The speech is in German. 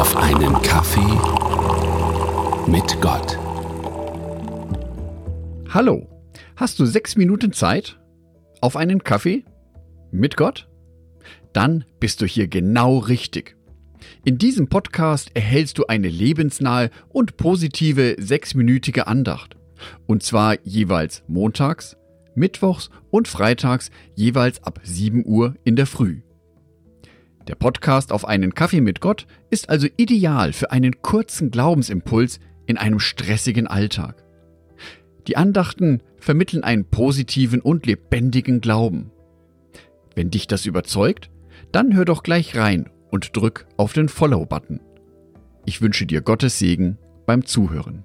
einen Kaffee mit Gott. Hallo, hast du sechs Minuten Zeit? Auf einen Kaffee? Mit Gott? Dann bist du hier genau richtig. In diesem Podcast erhältst du eine lebensnahe und positive sechsminütige Andacht. Und zwar jeweils montags, mittwochs und freitags jeweils ab 7 Uhr in der Früh. Der Podcast auf einen Kaffee mit Gott ist also ideal für einen kurzen Glaubensimpuls in einem stressigen Alltag. Die Andachten vermitteln einen positiven und lebendigen Glauben. Wenn dich das überzeugt, dann hör doch gleich rein und drück auf den Follow-Button. Ich wünsche dir Gottes Segen beim Zuhören.